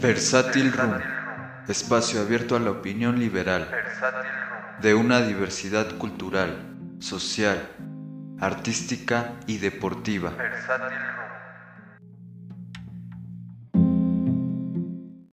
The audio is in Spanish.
Versátil Room, espacio abierto a la opinión liberal, de una diversidad cultural, social, artística y deportiva.